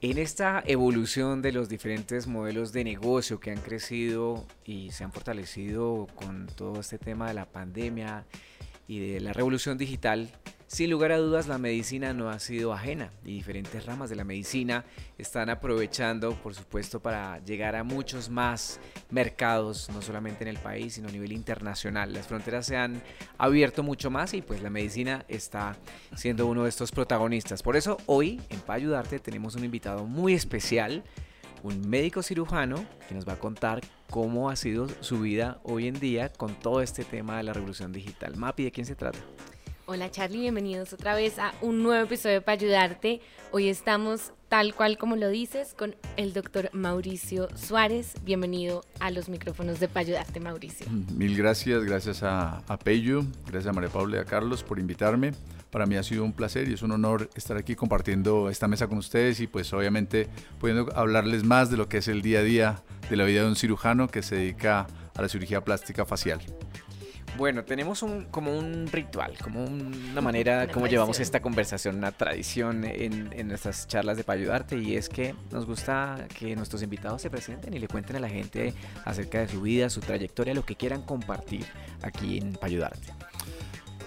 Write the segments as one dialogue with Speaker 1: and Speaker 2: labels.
Speaker 1: En esta evolución de los diferentes modelos de negocio que han crecido y se han fortalecido con todo este tema de la pandemia y de la revolución digital, sin lugar a dudas, la medicina no ha sido ajena y diferentes ramas de la medicina están aprovechando, por supuesto, para llegar a muchos más mercados, no solamente en el país, sino a nivel internacional. Las fronteras se han abierto mucho más y pues la medicina está siendo uno de estos protagonistas. Por eso hoy en Pa Ayudarte tenemos un invitado muy especial, un médico cirujano que nos va a contar cómo ha sido su vida hoy en día con todo este tema de la revolución digital. Mapi, ¿de quién se trata?
Speaker 2: Hola Charlie, bienvenidos otra vez a un nuevo episodio para ayudarte. Hoy estamos tal cual como lo dices con el doctor Mauricio Suárez. Bienvenido a los micrófonos de para Mauricio.
Speaker 3: Mil gracias, gracias a, a gracias a María Paula y a Carlos por invitarme. Para mí ha sido un placer y es un honor estar aquí compartiendo esta mesa con ustedes y pues obviamente pudiendo hablarles más de lo que es el día a día de la vida de un cirujano que se dedica a la cirugía plástica facial.
Speaker 1: Bueno, tenemos un, como un ritual, como una manera, como llevamos esta conversación, una tradición en, en nuestras charlas de para ayudarte y es que nos gusta que nuestros invitados se presenten y le cuenten a la gente acerca de su vida, su trayectoria, lo que quieran compartir aquí en para ayudarte.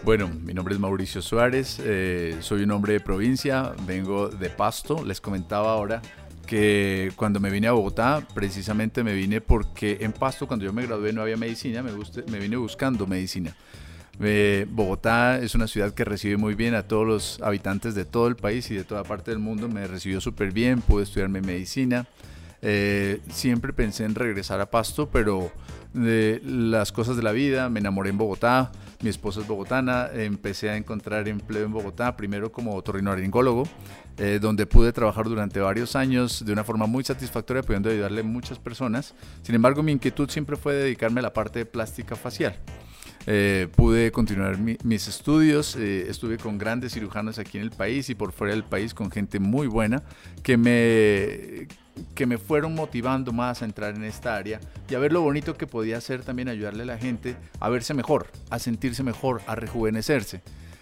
Speaker 3: Bueno, mi nombre es Mauricio Suárez, eh, soy un hombre de provincia, vengo de Pasto, les comentaba ahora que cuando me vine a Bogotá, precisamente me vine porque en Pasto, cuando yo me gradué, no había medicina, me, me vine buscando medicina. Eh, Bogotá es una ciudad que recibe muy bien a todos los habitantes de todo el país y de toda parte del mundo. Me recibió súper bien, pude estudiarme medicina. Eh, siempre pensé en regresar a Pasto, pero de las cosas de la vida, me enamoré en Bogotá, mi esposa es bogotana, empecé a encontrar empleo en Bogotá, primero como otorrinolaringólogo, eh, donde pude trabajar durante varios años de una forma muy satisfactoria, pudiendo ayudarle a muchas personas. Sin embargo, mi inquietud siempre fue dedicarme a la parte de plástica facial. Eh, pude continuar mis estudios, eh, estuve con grandes cirujanos aquí en el país y por fuera del país con gente muy buena que me, que me fueron motivando más a entrar en esta área y a ver lo bonito que podía hacer también ayudarle a la gente a verse mejor, a sentirse mejor, a rejuvenecerse.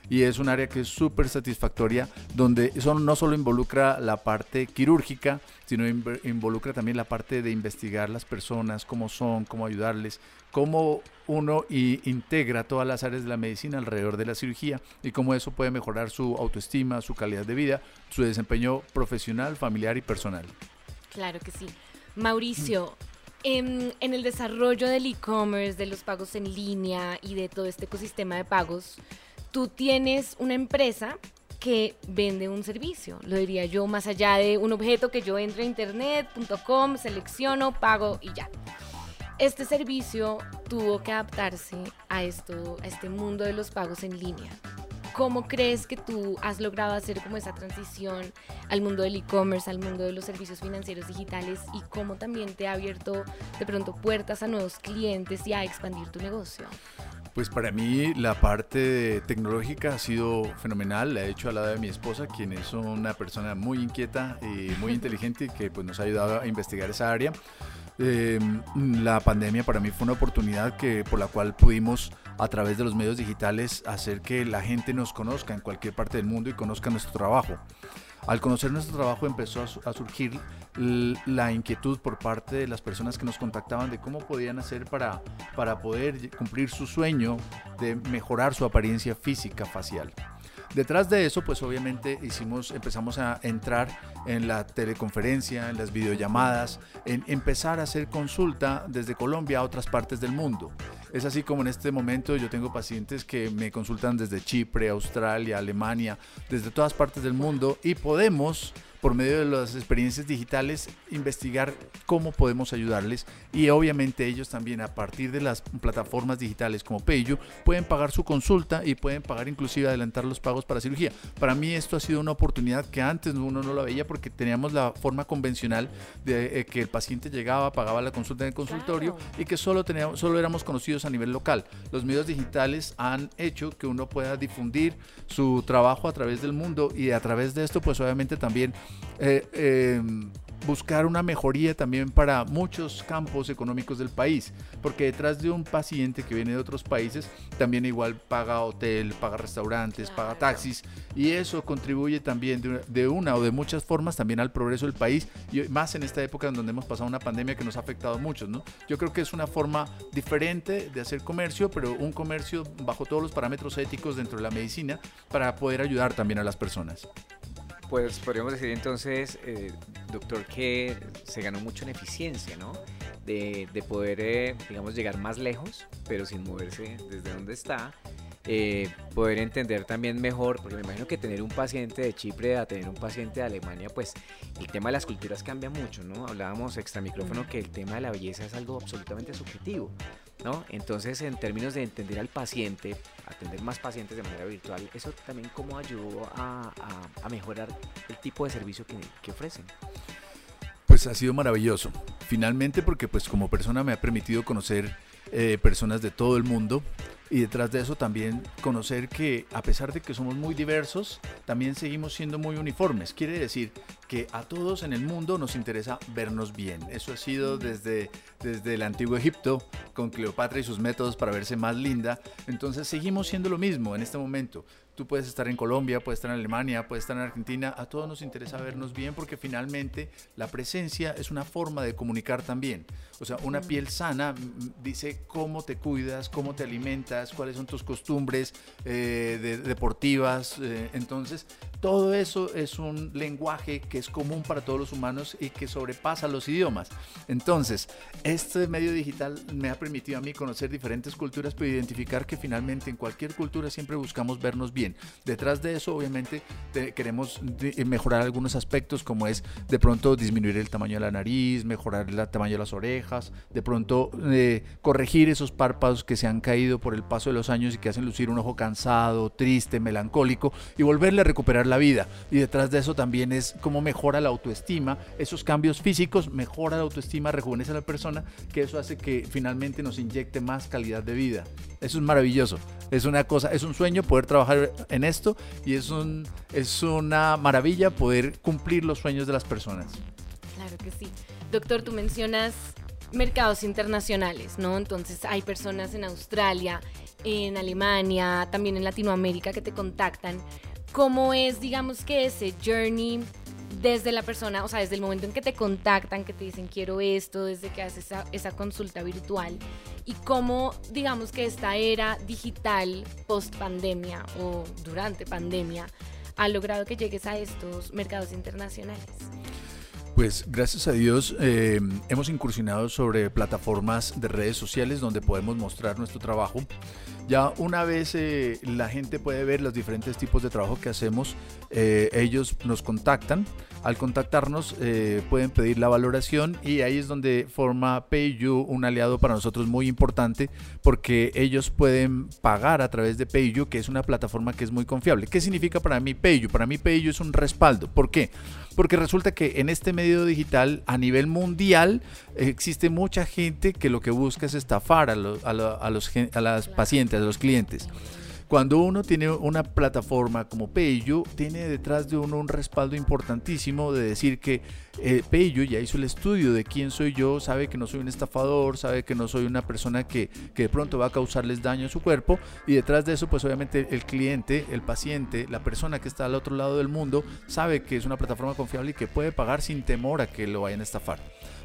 Speaker 3: Y es un área que es súper satisfactoria, donde eso no solo involucra la parte quirúrgica, sino involucra también la parte de investigar las personas, cómo son, cómo ayudarles, cómo uno integra todas las áreas de la medicina alrededor de la cirugía y cómo eso puede mejorar su autoestima, su calidad de vida, su desempeño profesional, familiar y personal.
Speaker 2: Claro que sí. Mauricio, en, en, el desarrollo del e-commerce, de los pagos en línea y de todo este ecosistema de pagos, tú tienes una empresa que vende un servicio, lo diría yo, más allá de un objeto que yo entro a internet.com, selecciono, pago y ya. Este servicio tuvo que adaptarse a esto, a este mundo de los pagos en línea. ¿Cómo crees que tú has logrado hacer como esa transición al mundo del e-commerce, al mundo de los servicios financieros digitales y cómo también te ha abierto de pronto puertas a nuevos clientes y a expandir tu negocio?
Speaker 3: Pues para mí la parte tecnológica ha sido fenomenal, la he hecho al lado de mi esposa, quien es una persona muy inquieta y muy inteligente y que pues, nos ha ayudado a investigar esa área. Em, la pandemia para mí fue una oportunidad que, por la cual pudimos a través de los medios digitales hacer que la gente nos conozca en cualquier parte del mundo y conozca nuestro trabajo. Al conocer nuestro trabajo empezó a, surgir la inquietud por parte de las personas que nos contactaban de cómo podían hacer para, para poder cumplir su sueño de mejorar su apariencia física facial. Detrás de eso, pues obviamente hicimos, empezamos a entrar en la teleconferencia, en las videollamadas, en empezar a hacer consulta desde Colombia a otras partes del mundo. Es así como en este momento yo tengo pacientes que me consultan desde Chipre, Australia, Alemania, desde todas partes del mundo y podemos por medio de las experiencias digitales, investigar cómo podemos ayudarles y obviamente ellos también a partir de las plataformas digitales como Payu pueden pagar su consulta y pueden pagar inclusive adelantar los pagos para cirugía. Para mí esto ha sido una oportunidad que antes uno no la veía porque teníamos la forma convencional de eh, que el paciente llegaba, pagaba la consulta en el consultorio y que solo, teníamos, solo éramos conocidos a nivel local. Los medios digitales han hecho que uno pueda difundir su trabajo a través del mundo y a través de esto pues obviamente también eh, em, buscar una mejoría también para muchos campos económicos del país, porque detrás de un paciente que viene de otros países, también igual paga hotel, paga restaurantes, paga taxis, y eso contribuye también de una, de una, o de muchas formas también al progreso del país, y más en esta época en donde hemos pasado una pandemia que nos ha afectado a muchos, ¿no? Yo creo que es una forma diferente de hacer comercio, pero un comercio bajo todos los parámetros éticos dentro de la medicina para poder ayudar también a las personas.
Speaker 1: Pues podríamos decir entonces, eh, doctor, que se ganó mucho en eficiencia, ¿no? De, de poder, eh, digamos, llegar más lejos, pero sin moverse desde donde está. Eh, poder entender también mejor, porque me imagino que tener un paciente de Chipre a tener un paciente de Alemania, pues el tema de las culturas cambia mucho, ¿no? Hablábamos extra micrófono que el tema de la belleza es algo absolutamente subjetivo. ¿No? Entonces, en términos de entender al paciente, atender más pacientes de manera virtual, ¿eso también cómo ayudó a, mejorar el tipo de servicio que, ofrecen?
Speaker 3: Pues ha sido maravilloso. Finalmente, porque pues como persona me ha permitido conocer eh, personas de todo el mundo y detrás de eso también conocer que a pesar de que somos muy diversos, también seguimos siendo muy uniformes. Quiere decir que a todos en el mundo nos interesa vernos bien. Eso ha sido desde, desde el antiguo Egipto, con Cleopatra y sus métodos para verse más linda. Entonces seguimos siendo lo mismo en este momento. Tú puedes estar en Colombia, puedes estar en Alemania, puedes estar en Argentina. A todos nos interesa vernos bien porque finalmente la presencia es una forma de comunicar también. O sea, una piel sana dice cómo te cuidas, cómo te alimentas, cuáles son tus costumbres eh, deportivas. Eh, entonces, todo eso es un lenguaje que es común para todos los humanos y que sobrepasa los idiomas. Entonces, este medio digital me ha permitido a mí conocer diferentes culturas, pero identificar que finalmente en cualquier cultura siempre buscamos vernos bien. Detrás de eso, obviamente, queremos mejorar algunos aspectos, como es de pronto disminuir el tamaño de la nariz, mejorar el tamaño de las orejas, de pronto eh, corregir esos párpados que se han caído por el paso de los años y que hacen lucir un ojo cansado, triste, melancólico, y volverle a recuperar la vida. Y detrás de eso también es cómo mejora la autoestima. Esos cambios físicos mejora la autoestima, rejuvenece a la persona, que eso hace que finalmente nos inyecte más calidad de vida. Eso es maravilloso. Es una cosa, es un sueño poder trabajar en esto y es, un, es una maravilla poder cumplir los sueños de las personas.
Speaker 2: Claro que sí. Doctor, tú mencionas mercados internacionales, ¿no? Entonces hay personas en Australia, en Alemania, también en Latinoamérica que te contactan cómo es, digamos que ese journey desde la persona, o sea, desde el momento en que te contactan, que te dicen quiero esto, desde que haces esa, consulta virtual y cómo, digamos que esta era digital post pandemia o durante pandemia ha logrado que llegues a estos mercados internacionales.
Speaker 3: Pues gracias a Dios eh, hemos incursionado sobre plataformas de redes sociales donde podemos mostrar nuestro trabajo. Ya una vez eh, la gente puede ver los diferentes tipos de trabajo que hacemos, eh, ellos nos contactan. Al contactarnos pueden pedir la valoración y ahí es donde forma PayU un aliado para nosotros muy importante porque ellos pueden pagar a través de PayU, que es una plataforma que es muy confiable. ¿Qué significa para mí PayU? Para mí PayU es un respaldo. ¿Por qué? Porque resulta que en este medio digital a nivel mundial existe mucha gente que lo que busca es estafar a, los, a, los, a las pacientes, a los clientes. Cuando uno tiene una plataforma como Payu, tiene detrás de uno un respaldo importantísimo de decir que eh, ya hizo el estudio de quién soy yo, sabe que no soy un estafador, sabe que no soy una persona que, que de pronto va a causarles daño a su cuerpo y detrás de eso pues obviamente el cliente, el paciente, la persona que está al otro lado del mundo sabe que es una plataforma confiable y que puede pagar sin temor a que lo vayan a estafar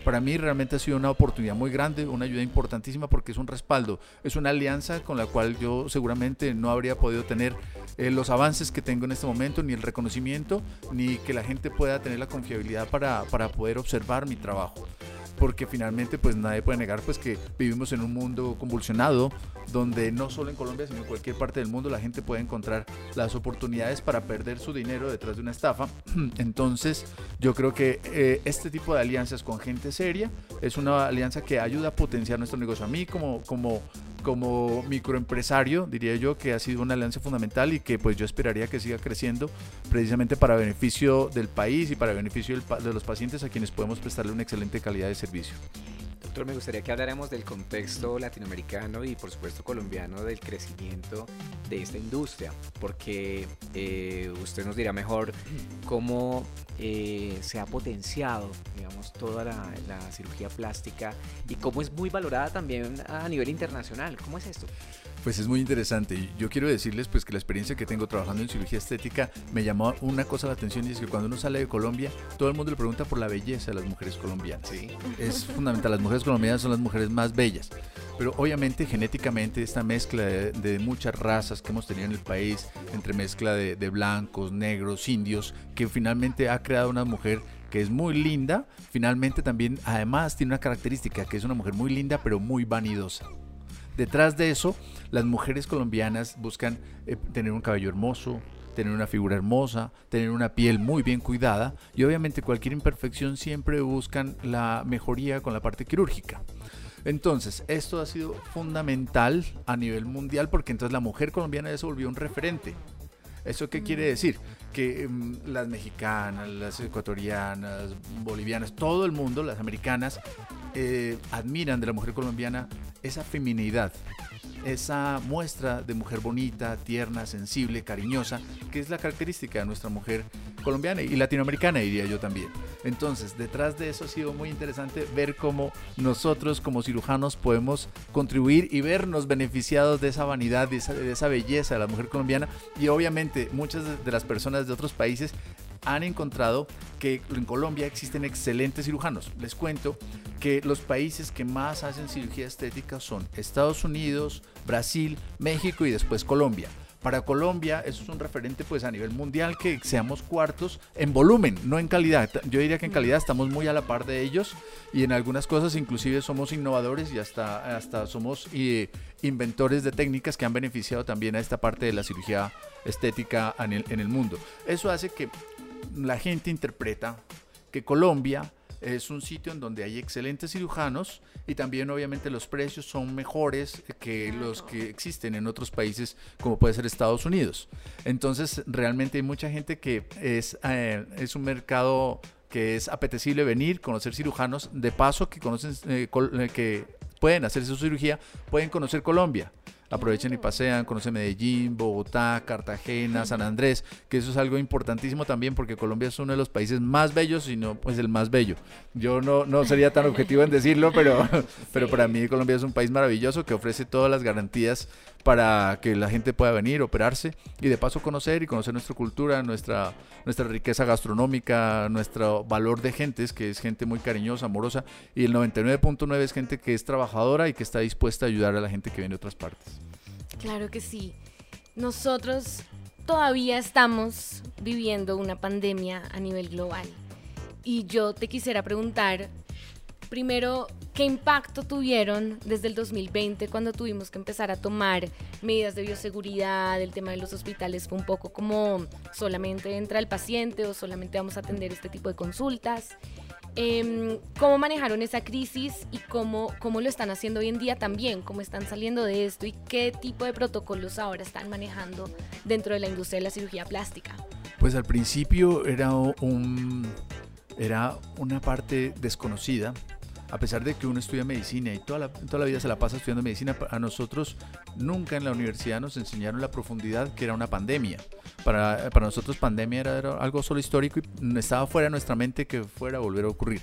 Speaker 3: para mí realmente ha sido una oportunidad muy grande, una ayuda importantísima porque es un respaldo, es una alianza con la cual yo seguramente no habría podido tener eh, los avances que tengo en este momento, ni el reconocimiento, ni que la gente pueda tener la confiabilidad para, para poder observar mi trabajo porque finalmente pues nadie puede negar pues que vivimos en un mundo convulsionado donde no solo en Colombia sino en cualquier parte del mundo la gente puede encontrar las oportunidades para perder su dinero detrás de una estafa. Entonces yo creo que eh, este tipo de alianzas con gente seria es una alianza que ayuda a potenciar nuestro negocio. A mí como como como microempresario, diría yo, que ha sido una alianza fundamental y que pues yo esperaría que siga creciendo precisamente para beneficio del país y para beneficio de los pacientes a quienes podemos prestarle una excelente calidad de servicio.
Speaker 1: Me gustaría que habláramos del contexto latinoamericano y por supuesto colombiano del crecimiento de esta industria, porque eh, usted nos dirá mejor cómo eh, se ha potenciado, digamos, toda la cirugía plástica y cómo es muy valorada también a nivel internacional. ¿Cómo es esto?
Speaker 3: Pues es muy interesante. Yo quiero decirles pues que la experiencia que tengo trabajando en cirugía estética me llamó una cosa la atención y es que cuando uno sale de Colombia, todo el mundo le pregunta por la belleza de las mujeres colombianas.
Speaker 1: Sí.
Speaker 3: Es fundamental, las mujeres colombianas son las mujeres más bellas. Pero obviamente genéticamente esta mezcla de, de muchas razas que hemos tenido en el país, entre mezcla de, de blancos, negros, indios, que finalmente ha creado una mujer que es muy linda, finalmente también además tiene una característica que es una mujer muy linda pero muy vanidosa. Detrás de eso, las mujeres colombianas buscan eh, tener un cabello hermoso, tener una figura hermosa, tener una piel muy bien cuidada y obviamente cualquier imperfección siempre buscan la mejoría con la parte quirúrgica. Entonces, esto ha sido fundamental a nivel mundial porque entonces la mujer colombiana ya se volvió un referente. ¿Eso qué quiere decir? Que mm, las mexicanas, las ecuatorianas, bolivianas, todo el mundo, las americanas, eh, admiran de la mujer colombiana esa feminidad, esa muestra de mujer bonita, tierna, sensible, cariñosa, que es la característica de nuestra mujer colombiana y latinoamericana, diría yo también. Entonces, detrás de eso ha sido muy interesante ver cómo nosotros como cirujanos podemos contribuir y vernos beneficiados de esa vanidad, de esa, belleza de la mujer colombiana y obviamente muchas de las personas de otros países han encontrado que en Colombia existen excelentes cirujanos. Les cuento que los países que más hacen cirugía estética son Estados Unidos, Brasil, México y después Colombia. Para Colombia eso es un referente pues a nivel mundial que seamos cuartos en volumen, no en calidad. Yo diría que en calidad estamos muy a la par de ellos y en algunas cosas inclusive somos innovadores y hasta, hasta somos eh, inventores de técnicas que han beneficiado también a esta parte de la cirugía estética en el, en el mundo. Eso hace que la gente interpreta que Colombia es un sitio en donde hay excelentes cirujanos y también obviamente los precios son mejores que los que existen en otros países como puede ser Estados Unidos. Entonces realmente hay mucha gente que es, eh, es un mercado que es apetecible venir, conocer cirujanos, de paso que conocen eh, eh, que pueden hacer su cirugía, pueden conocer Colombia aprovechen y pasean, conocen Medellín, Bogotá, Cartagena, San Andrés, que eso es algo importantísimo también porque Colombia es uno de los países más bellos, y no pues el más bello. Yo no, no sería tan objetivo en decirlo, pero, pero para mí Colombia es un país maravilloso que ofrece todas las garantías para que la gente pueda venir, operarse y de paso conocer y conocer nuestra cultura, nuestra, nuestra riqueza gastronómica, nuestro valor de gentes, que es gente muy cariñosa, amorosa, y el 99.9 es gente que es trabajadora y que está dispuesta a ayudar a la gente que viene de otras partes.
Speaker 2: Claro que sí. Nosotros todavía estamos viviendo una pandemia a nivel global. Y yo te quisiera preguntar, primero, ¿qué impacto tuvieron desde el 2020 cuando tuvimos que empezar a tomar medidas de bioseguridad? El tema de los hospitales fue un poco como solamente entra el paciente o solamente vamos a atender este tipo de consultas. Eh, ¿Cómo manejaron esa crisis y cómo, cómo lo están haciendo hoy en día también? ¿Cómo están saliendo de esto y qué tipo de protocolos ahora están manejando dentro de la industria de la cirugía plástica?
Speaker 3: Pues al principio era, un, era una parte desconocida a pesar de que uno estudia medicina y toda la, toda la vida se la pasa estudiando medicina, a nosotros nunca en la universidad nos enseñaron la profundidad que era una pandemia. Para, para nosotros pandemia era, algo solo histórico y estaba fuera de nuestra mente que fuera a volver a ocurrir.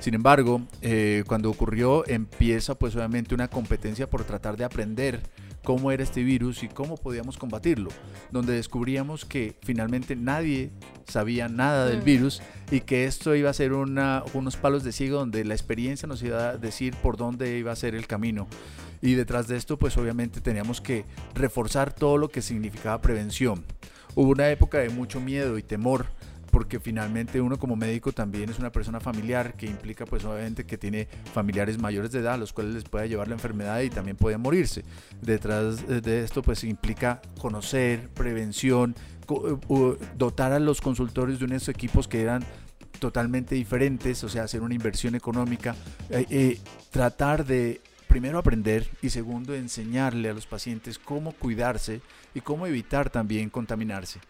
Speaker 3: Sin embargo, eh, cuando ocurrió empieza pues obviamente una competencia por tratar de aprender cómo era este virus y cómo podíamos combatirlo, donde descubríamos que finalmente nadie sabía nada del
Speaker 2: Mm.
Speaker 3: virus y que esto iba a ser una, unos palos de ciego donde la experiencia nos iba a decir por dónde iba a ser el camino. Y detrás de esto pues obviamente teníamos que reforzar todo lo que significaba prevención. Hubo una época de mucho miedo y temor porque finalmente uno como médico también es una persona familiar que implica pues obviamente que tiene familiares mayores de edad a los cuales les puede llevar la enfermedad y también puede morirse. Detrás de esto pues implica conocer, prevención, dotar a los consultorios de unos equipos que eran totalmente diferentes, o sea, hacer una inversión económica, eh, eh, tratar de primero aprender y segundo enseñarle a los pacientes cómo cuidarse y cómo evitar también contaminarse.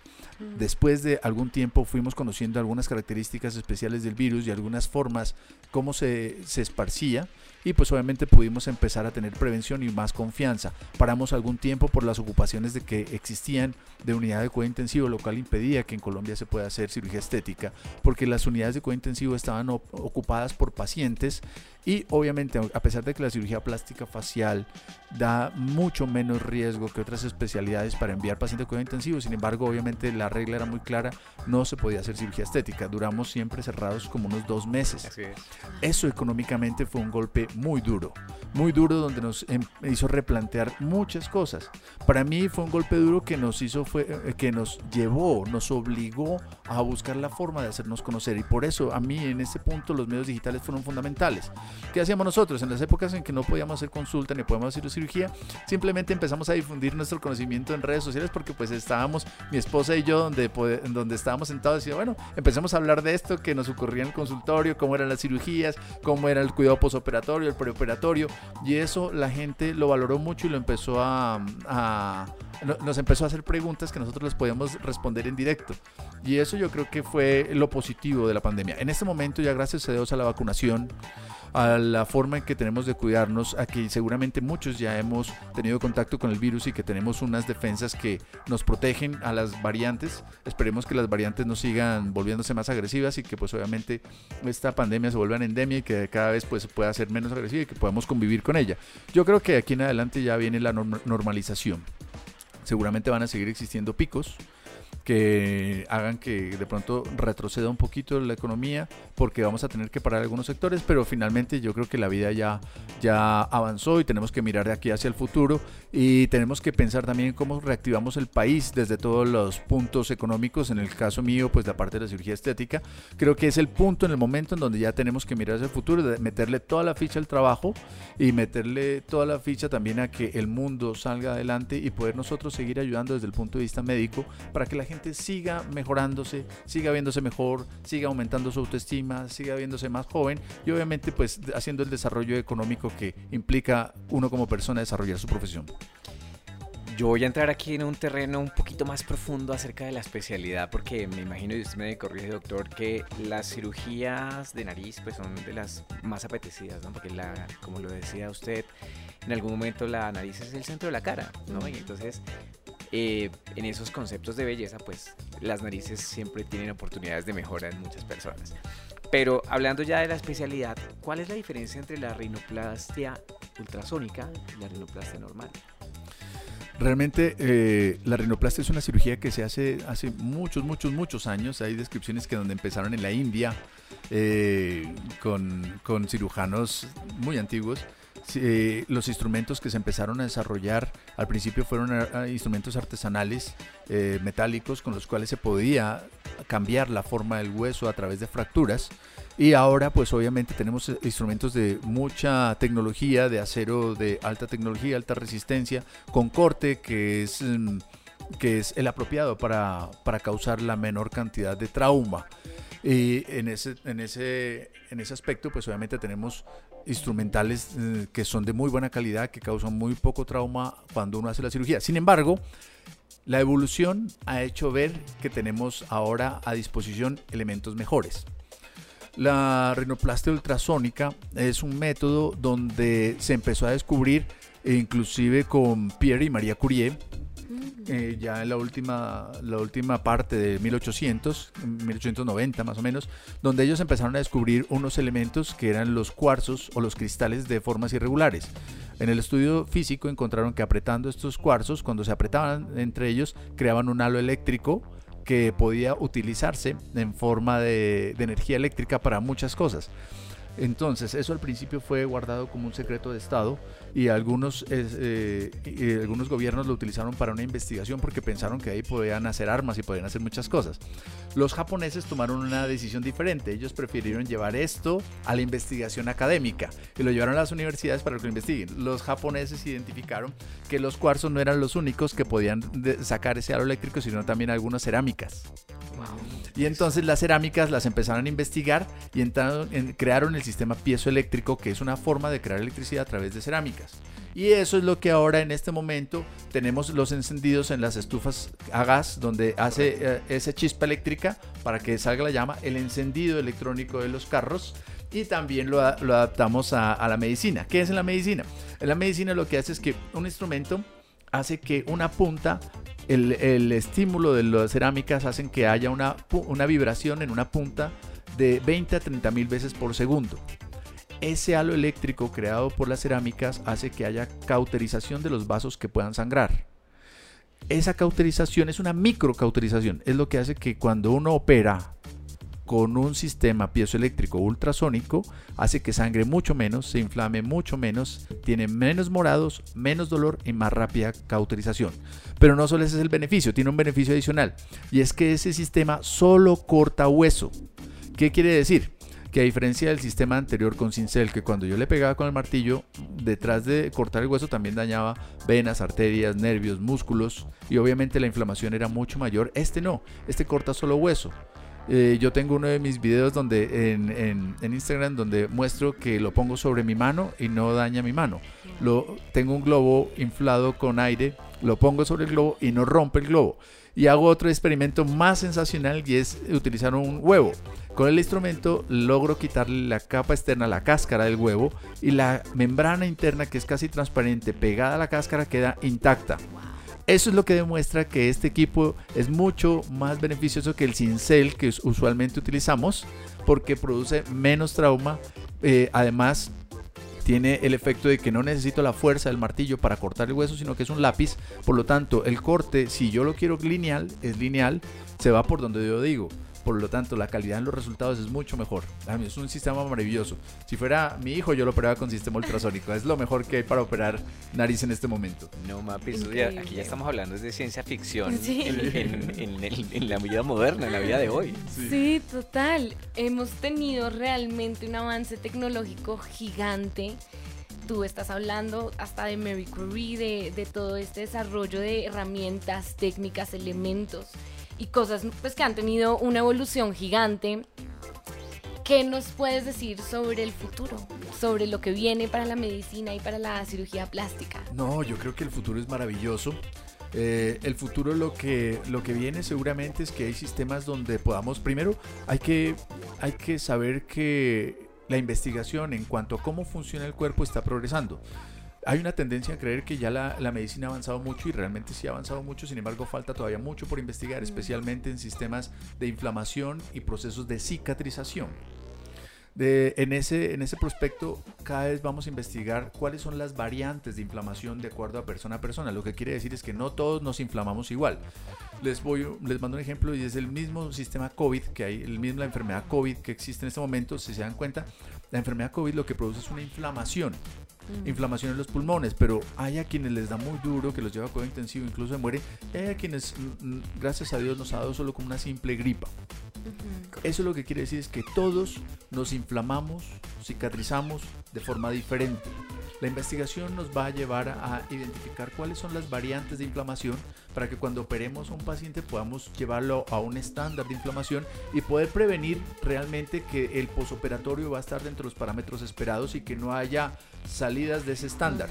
Speaker 3: Después de algún tiempo fuimos conociendo algunas características especiales del virus y algunas formas, cómo se, se esparcía y pues obviamente pudimos empezar a tener prevención y más confianza. Paramos algún tiempo por las ocupaciones de que existían de unidad de cuidado intensivo, lo cual impedía que en Colombia se pueda hacer cirugía estética, porque las unidades de cuidado intensivo estaban ocupadas por pacientes y obviamente a pesar de que la cirugía plástica facial da mucho menos riesgo que otras especialidades para enviar pacientes de cuidado intensivo, sin embargo obviamente la regla era muy clara, no se podía hacer cirugía estética, duramos siempre cerrados como unos dos meses. Eso económicamente fue un golpe muy duro, muy duro donde nos em, hizo replantear muchas cosas. Para mí fue un golpe duro que nos hizo, fue, eh, que nos llevó, nos obligó a buscar la forma de hacernos conocer y por eso a mí en ese punto los medios digitales fueron fundamentales. ¿Qué hacíamos nosotros? En las épocas en que no podíamos hacer consulta ni podíamos hacer cirugía, simplemente empezamos a difundir nuestro conocimiento en redes sociales porque pues estábamos, mi esposa y yo, donde, donde estábamos sentados y bueno, empecemos a hablar de esto que nos ocurría en el consultorio, cómo eran las cirugías, cómo era el cuidado posoperatorio, el preoperatorio, y eso la gente lo valoró mucho y lo empezó a, nos empezó a hacer preguntas que nosotros les podíamos responder en directo. Y eso yo creo que fue lo positivo de la pandemia. En este momento ya gracias a Dios a la vacunación, a la forma en que tenemos de cuidarnos, a que seguramente muchos ya hemos tenido contacto con el virus y que tenemos unas defensas que nos protegen a las variantes. Esperemos que las variantes no sigan volviéndose más agresivas y que pues obviamente esta pandemia se vuelva en endemia y que cada vez pues pueda ser menos agresiva y que podamos convivir con ella. Yo creo que aquí en adelante ya viene la normalización. Seguramente van a seguir existiendo picos, que hagan que de pronto retroceda un poquito la economía porque vamos a tener que parar algunos sectores, pero finalmente yo creo que la vida ya, ya avanzó y tenemos que mirar de aquí hacia el futuro. Y tenemos que pensar también cómo reactivamos el país desde todos los puntos económicos, en el caso mío pues la parte de la cirugía estética, creo que es el punto en el momento en donde ya tenemos que mirar hacia el futuro, meterle toda la ficha al trabajo y meterle toda la ficha también a que el mundo salga adelante y poder nosotros seguir ayudando desde el punto de vista médico para que la gente siga mejorándose, siga viéndose mejor, siga aumentando su autoestima, siga viéndose más joven y obviamente pues haciendo el desarrollo económico que implica uno como persona desarrollar su profesión.
Speaker 1: Yo voy a entrar aquí en un terreno un poquito más profundo acerca de la especialidad, porque me imagino, y usted me corrige, doctor, que las cirugías de nariz pues son de las más apetecidas, ¿no? Porque la, como lo decía usted, en algún momento la nariz es el centro de la cara, ¿no? Y entonces eh, en esos conceptos de belleza, pues las narices siempre tienen oportunidades de mejora en muchas personas. Pero hablando ya de la especialidad, ¿cuál es la diferencia entre la rinoplastia ultrasónica y la rinoplastia normal?
Speaker 3: Realmente eh, la rinoplastia es una cirugía que se hace hace muchos, muchos, muchos años. Hay descripciones que donde empezaron en la India eh, con, con cirujanos muy antiguos eh, los instrumentos que se empezaron a desarrollar al principio fueron eh, eh, instrumentos artesanales metálicos con los cuales se podía cambiar la forma del hueso a través de fracturas y ahora pues obviamente tenemos instrumentos de mucha tecnología, de acero de alta tecnología, alta resistencia, con corte que es... Mm, que es el apropiado para, para causar la menor cantidad de trauma. Y en ese, en ese, en ese aspecto, pues obviamente tenemos instrumentales eh, que son de muy buena calidad, que causan muy poco trauma cuando uno hace la cirugía. Sin embargo, la evolución ha hecho ver que tenemos ahora a disposición elementos mejores. La rinoplastia ultrasónica es un método donde se empezó a descubrir, inclusive con Pierre y María Curie, eh, ya en la última, la última parte de 1800, 1890 más o menos, donde ellos empezaron a descubrir unos elementos que eran los cuarzos o los cristales de formas irregulares. En el estudio físico encontraron que apretando estos cuarzos, cuando se apretaban entre ellos, creaban un halo eléctrico que podía utilizarse en forma de energía eléctrica para muchas cosas. Entonces, eso al principio fue guardado como un secreto de Estado y algunos, eh, algunos gobiernos lo utilizaron para una investigación porque pensaron que ahí podían hacer armas y podían hacer muchas cosas. Los japoneses tomaron una decisión diferente. Ellos prefirieron llevar esto a la investigación académica y lo llevaron a las universidades para que lo investiguen. Los japoneses identificaron que los cuarzos no eran los únicos que podían sacar ese halo eléctrico, sino también algunas cerámicas. Y entonces las cerámicas las empezaron a investigar y entraron, crearon el sistema piezoeléctrico, que es una forma de crear electricidad a través de cerámicas. Y eso es lo que ahora en este momento tenemos los encendidos en las estufas a gas, donde hace eh, esa chispa eléctrica para que salga la llama, el encendido electrónico de los carros y también lo, adaptamos a, la medicina. ¿Qué es en la medicina? En la medicina lo que hace es que un instrumento hace que una punta, el, estímulo de las cerámicas hacen que haya una, una vibración en una punta de 20 a 30 mil veces por segundo. Ese halo eléctrico creado por las cerámicas hace que haya cauterización de los vasos que puedan sangrar. Esa cauterización es una microcauterización, es lo que hace que cuando uno opera con un sistema piezoeléctrico ultrasónico hace que sangre mucho menos, se inflame mucho menos, tiene menos morados, menos dolor y más rápida cauterización. Pero no solo ese es el beneficio, tiene un beneficio adicional y es que ese sistema solo corta hueso. ¿Qué quiere decir? Que a diferencia del sistema anterior con cincel, que cuando yo le pegaba con el martillo, detrás de cortar el hueso también dañaba venas, arterias, nervios, músculos y obviamente la inflamación era mucho mayor, este no, este corta solo hueso. Eh, yo tengo uno de mis videos donde en, Instagram donde muestro que lo pongo sobre mi mano y no daña mi mano. Lo, tengo un globo inflado con aire, lo pongo sobre el globo y no rompe el globo. Y hago otro experimento más sensacional y es utilizar un huevo. Con el instrumento logro quitarle la capa externa, la cáscara del huevo y la membrana interna que es casi transparente pegada a la cáscara queda intacta. Eso es lo que demuestra que este equipo es mucho más beneficioso que el cincel que usualmente utilizamos porque produce menos trauma. Eh, además, tiene el efecto de que no necesito la fuerza del martillo para cortar el hueso, sino que es un lápiz. Por lo tanto, el corte, si yo lo quiero lineal, es lineal, se va por donde yo digo. Por lo tanto, la calidad en los resultados es mucho mejor. Es un sistema maravilloso. Si fuera mi hijo, yo lo operaba con sistema ultrasónico. Es lo mejor que hay para operar nariz en este momento.
Speaker 1: No, mapi, aquí ya estamos hablando de ciencia ficción en, la vida moderna, en la vida de hoy.
Speaker 2: Sí. total. Hemos tenido realmente un avance tecnológico gigante tú estás hablando hasta de Mary Curie, de, de, todo este desarrollo de herramientas, técnicas, elementos y cosas pues, que han tenido una evolución gigante. ¿Qué nos puedes decir sobre el futuro? Sobre lo que viene para la medicina y para la cirugía plástica.
Speaker 3: No, yo creo que el futuro es maravilloso. Eh, el futuro lo que, lo que viene seguramente es que hay sistemas donde podamos, primero hay que, hay que saber que la investigación en cuanto a cómo funciona el cuerpo está progresando hay una tendencia a creer que ya la, medicina ha avanzado mucho y realmente sí ha avanzado mucho, sin embargo falta todavía mucho por investigar, especialmente en sistemas de inflamación y procesos de cicatrización. De, en, ese, en ese prospecto cada vez vamos a investigar cuáles son las variantes de inflamación de acuerdo a persona a persona. Lo que quiere decir es que no todos nos inflamamos igual. Les, voy, les mando un ejemplo y es el mismo sistema COVID que hay, el mismo, la enfermedad COVID que existe en este momento, si se dan cuenta, la enfermedad COVID lo que produce es una inflamación inflamación en los pulmones, pero hay a quienes les da muy duro, que los lleva a cuidado intensivo, incluso se muere, y hay a quienes, mm, mm, gracias a Dios, nos ha dado solo como una simple gripa. Eso lo que quiere decir es que todos nos inflamamos, cicatrizamos de forma diferente. La investigación nos va a llevar a identificar cuáles son las variantes de inflamación para que cuando operemos a un paciente podamos llevarlo a un estándar de inflamación y poder prevenir realmente que el posoperatorio va a estar dentro de los parámetros esperados y que no haya salidas de ese estándar.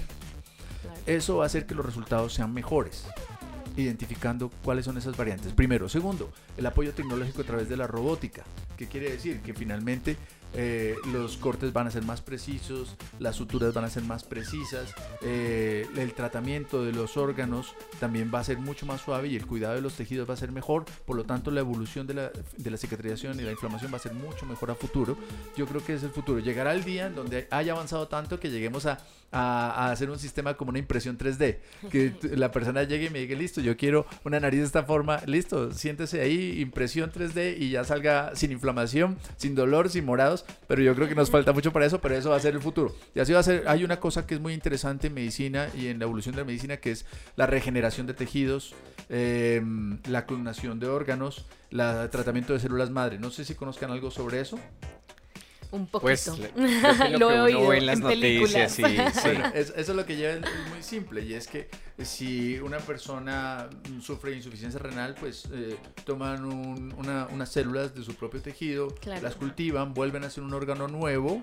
Speaker 3: Eso va a hacer que los resultados sean mejores identificando cuáles son esas variantes. Primero. Segundo, el apoyo tecnológico a través de la robótica. ¿Qué quiere decir? Que finalmente eh, los cortes van a ser más precisos, las suturas van a ser más precisas, eh, el tratamiento de los órganos también va a ser mucho más suave y el cuidado de los tejidos va a ser mejor, por lo tanto la evolución de la, de la cicatrización y la inflamación va a ser mucho mejor a futuro. Yo creo que es el futuro. Llegará el día en donde haya avanzado tanto que lleguemos a, a, hacer un sistema como una impresión 3D, que la persona llegue y me diga, listo, yo quiero una nariz de esta forma, listo, siéntese ahí, impresión 3D y ya salga sin inflamación, sin dolor, sin pero yo creo que nos falta mucho para eso, pero eso va a ser el futuro. Y así va a ser, hay una cosa que es muy interesante en medicina y en la evolución de la medicina, que es la regeneración de tejidos, em, la clonación de órganos, el tratamiento de células madre. No sé si conozcan algo sobre eso.
Speaker 2: Un poquito. Pues, lo, he oído en las noticias.
Speaker 3: eso es lo que lleva es muy simple y es que Si una persona sufre insuficiencia renal, pues eh, toman unas células de su propio tejido, las cultivan, vuelven a hacer un órgano nuevo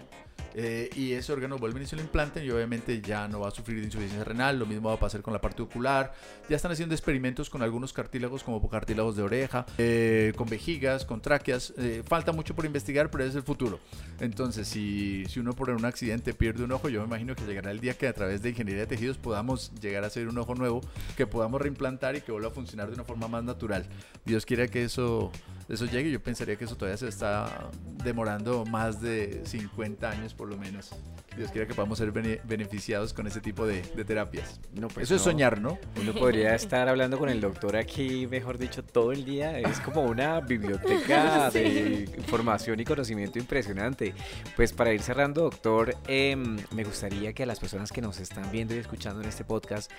Speaker 3: eh, y ese órgano vuelven y se lo implantan y obviamente ya no va a sufrir de insuficiencia renal, lo mismo va a pasar con la parte ocular. Ya están haciendo experimentos con algunos cartílagos como cartílagos de oreja, eh, con vejigas, con tráqueas. Eh, falta mucho por investigar, pero es el futuro. Entonces, si, si uno por un accidente pierde un ojo, yo me imagino que llegará el día que a través de ingeniería de tejidos podamos llegar a hacer un ojo nuevo, que podamos reimplantar y que vuelva a funcionar de una forma más natural. Dios quiera que eso eso llegue. Yo pensaría que eso todavía se está demorando más de 50 años por lo menos. Dios quiera que podamos ser beneficiados con ese tipo de, terapias. No, pues Eso es soñar, ¿no?
Speaker 1: Uno podría estar hablando con el doctor aquí, mejor dicho, todo el día. Es como una biblioteca de información y conocimiento impresionante. Pues para ir cerrando, doctor, em, me gustaría que a las personas que nos están viendo y escuchando en este podcast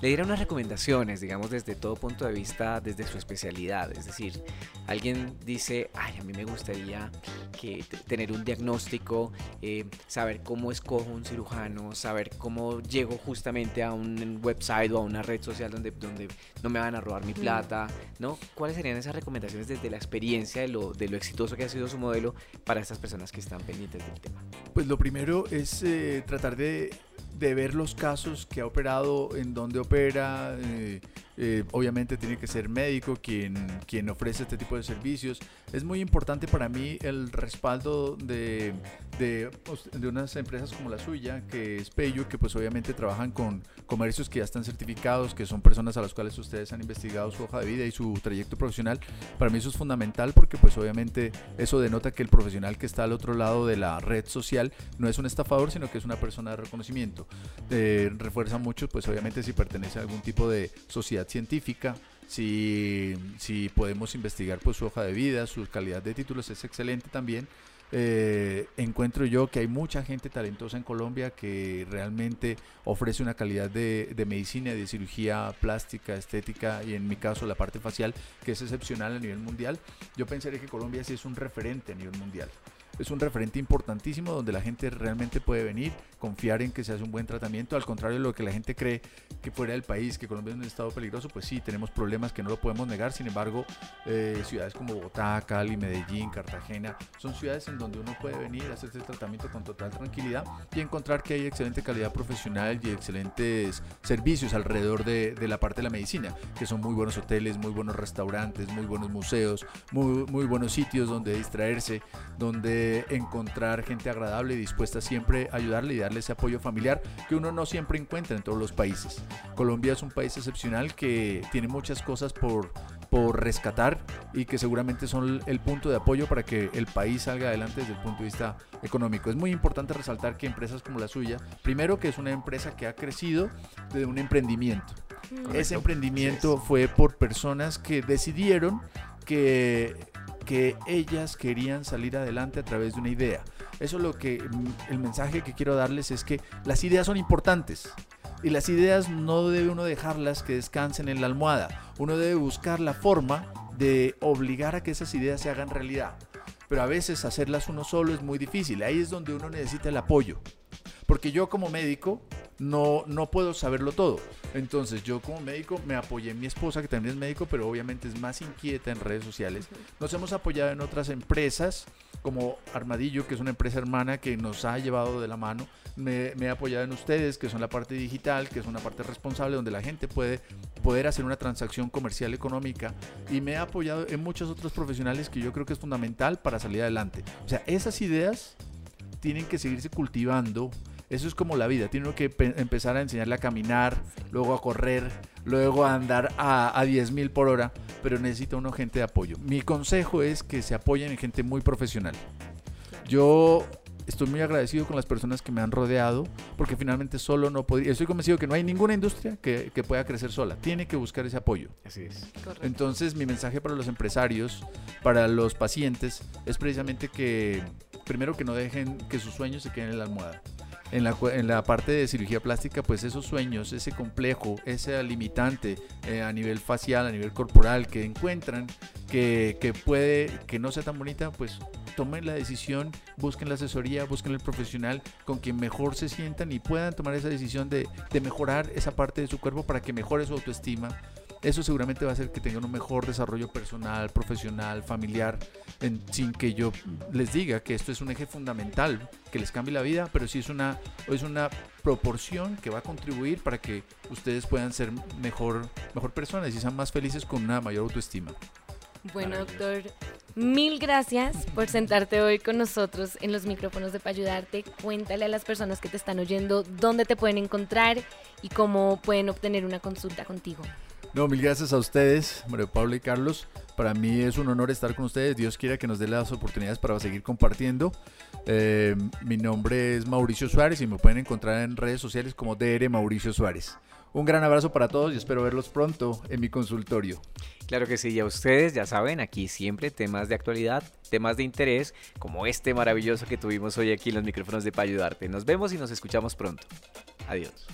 Speaker 1: le diera unas recomendaciones, digamos, desde todo punto de vista, desde su especialidad. Es decir, alguien dice, ay, a mí me gustaría que tener un diagnóstico, eh, saber cómo es escojo un cirujano, saber cómo llego justamente a un website o a una red social donde, donde no me van a robar mi mm. plata, ¿no? ¿Cuáles serían esas recomendaciones desde la experiencia de lo, de lo exitoso que ha sido su modelo para estas personas que están pendientes del tema?
Speaker 3: Pues lo primero es eh, tratar de, de, ver los casos que ha operado, en dónde opera, eh, eh, obviamente tiene que ser médico quien, quien ofrece este tipo de servicios. Es muy importante para mí el respaldo de, pues, de, unas empresas como la suya, que es Peyo, que pues obviamente trabajan con comercios que ya están certificados, que son personas a las cuales ustedes han investigado su hoja de vida y su trayecto profesional. Para mí eso es fundamental porque pues obviamente eso denota que el profesional que está al otro lado de la red social no es un estafador, sino que es una persona de reconocimiento. Eh, refuerza mucho pues obviamente si pertenece a algún tipo de sociedad científica, si, si podemos investigar pues, su hoja de vida, su calidad de títulos es excelente también. Eh, encuentro yo que hay mucha gente talentosa en Colombia que realmente ofrece una calidad de, de, medicina, de cirugía plástica, estética y en mi caso la parte facial que es excepcional a nivel mundial. Yo pensaría que Colombia sí es un referente a nivel mundial es un referente importantísimo donde la gente realmente puede venir, confiar en que se hace un buen tratamiento, al contrario de lo que la gente cree que fuera del país, que Colombia es un estado peligroso, pues sí, tenemos problemas que no lo podemos negar, sin embargo, eh, ciudades como Bogotá, Cali, Medellín, Cartagena, son ciudades en donde uno puede venir a hacerse el tratamiento con total tranquilidad y encontrar que hay excelente calidad profesional y excelentes servicios alrededor de, la parte de la medicina, que son muy buenos hoteles, muy buenos restaurantes, muy buenos museos, muy, buenos sitios donde distraerse, donde encontrar gente agradable y dispuesta siempre a ayudarle y darle ese apoyo familiar que uno no siempre encuentra en todos los países. Colombia es un país excepcional que tiene muchas cosas por, por rescatar y que seguramente son el punto de apoyo para que el país salga adelante desde el punto de vista económico. Es muy importante resaltar que empresas como la suya, primero que es una empresa que ha crecido de un emprendimiento. Mm. Ese emprendimiento fue por personas que decidieron que que ellas querían salir adelante a través de una idea. Eso es lo que mm, el mensaje que quiero darles es que las ideas son importantes. Y las ideas no debe uno dejarlas que descansen en la almohada. Uno debe buscar la forma de obligar a que esas ideas se hagan realidad. Pero a veces hacerlas uno solo es muy difícil. Ahí es donde uno necesita el apoyo. Porque yo como médico no, no puedo saberlo todo. Entonces yo como médico me apoyé en mi esposa, que también es médico, pero obviamente es más inquieta en redes sociales. Nos hemos apoyado en otras empresas, como Armadillo, que es una empresa hermana que nos ha llevado de la mano. Me, he apoyado en ustedes, que son la parte digital, que es una parte responsable, donde la gente puede poder hacer una transacción comercial económica. Y me he apoyado en muchos otros profesionales que yo creo que es fundamental para salir adelante. O sea, esas ideas tienen que seguirse cultivando eso es como la vida, tiene que empezar a enseñarle a caminar, luego a correr, luego a andar a, a 10.000 por hora, pero necesita uno gente de apoyo. Mi consejo es que se apoyen en gente muy profesional. Yo estoy muy agradecido con las personas que me han rodeado, porque finalmente solo no podría. Estoy convencido que no hay ninguna industria que, que pueda crecer sola. Tiene que buscar ese apoyo.
Speaker 1: Así es.
Speaker 3: Entonces, mi mensaje para los empresarios, para los pacientes, es precisamente que, primero, que no dejen que sus sueños se queden en la almohada en la, en la parte de cirugía plástica, pues esos sueños, ese complejo, ese limitante eh, a nivel facial, a nivel corporal que encuentran que, que, puede que no sea tan bonita, pues tomen la decisión, busquen la asesoría, busquen el profesional con quien mejor se sientan y puedan tomar esa decisión de, de mejorar esa parte de su cuerpo para que mejore su autoestima eso seguramente va a hacer que tengan un mejor desarrollo personal, profesional, familiar, sin que yo les diga que esto es un eje fundamental que les cambie la vida, pero sí es una, es una proporción que va a contribuir para que ustedes puedan ser mejor, mejor personas y sean más felices con una mayor autoestima.
Speaker 2: Bueno, doctor, mil gracias por sentarte hoy con nosotros en los micrófonos de Pa' Ayudarte. Cuéntale a las personas que te están oyendo dónde te pueden encontrar y cómo pueden obtener una consulta contigo.
Speaker 3: No, mil gracias a ustedes, Mario Pablo y Carlos. Para mí es un honor estar con ustedes. Dios quiera que nos dé las oportunidades para seguir compartiendo. Eh, mi nombre es Mauricio Suárez y me pueden encontrar en redes sociales como DR Mauricio Suárez. Un gran abrazo para todos y espero verlos pronto en mi consultorio.
Speaker 1: Claro que sí, ya ustedes ya saben, aquí siempre temas de actualidad, temas de interés, como este maravilloso que tuvimos hoy aquí en los micrófonos de Pa' Ayudarte. Nos vemos y nos escuchamos pronto. Adiós.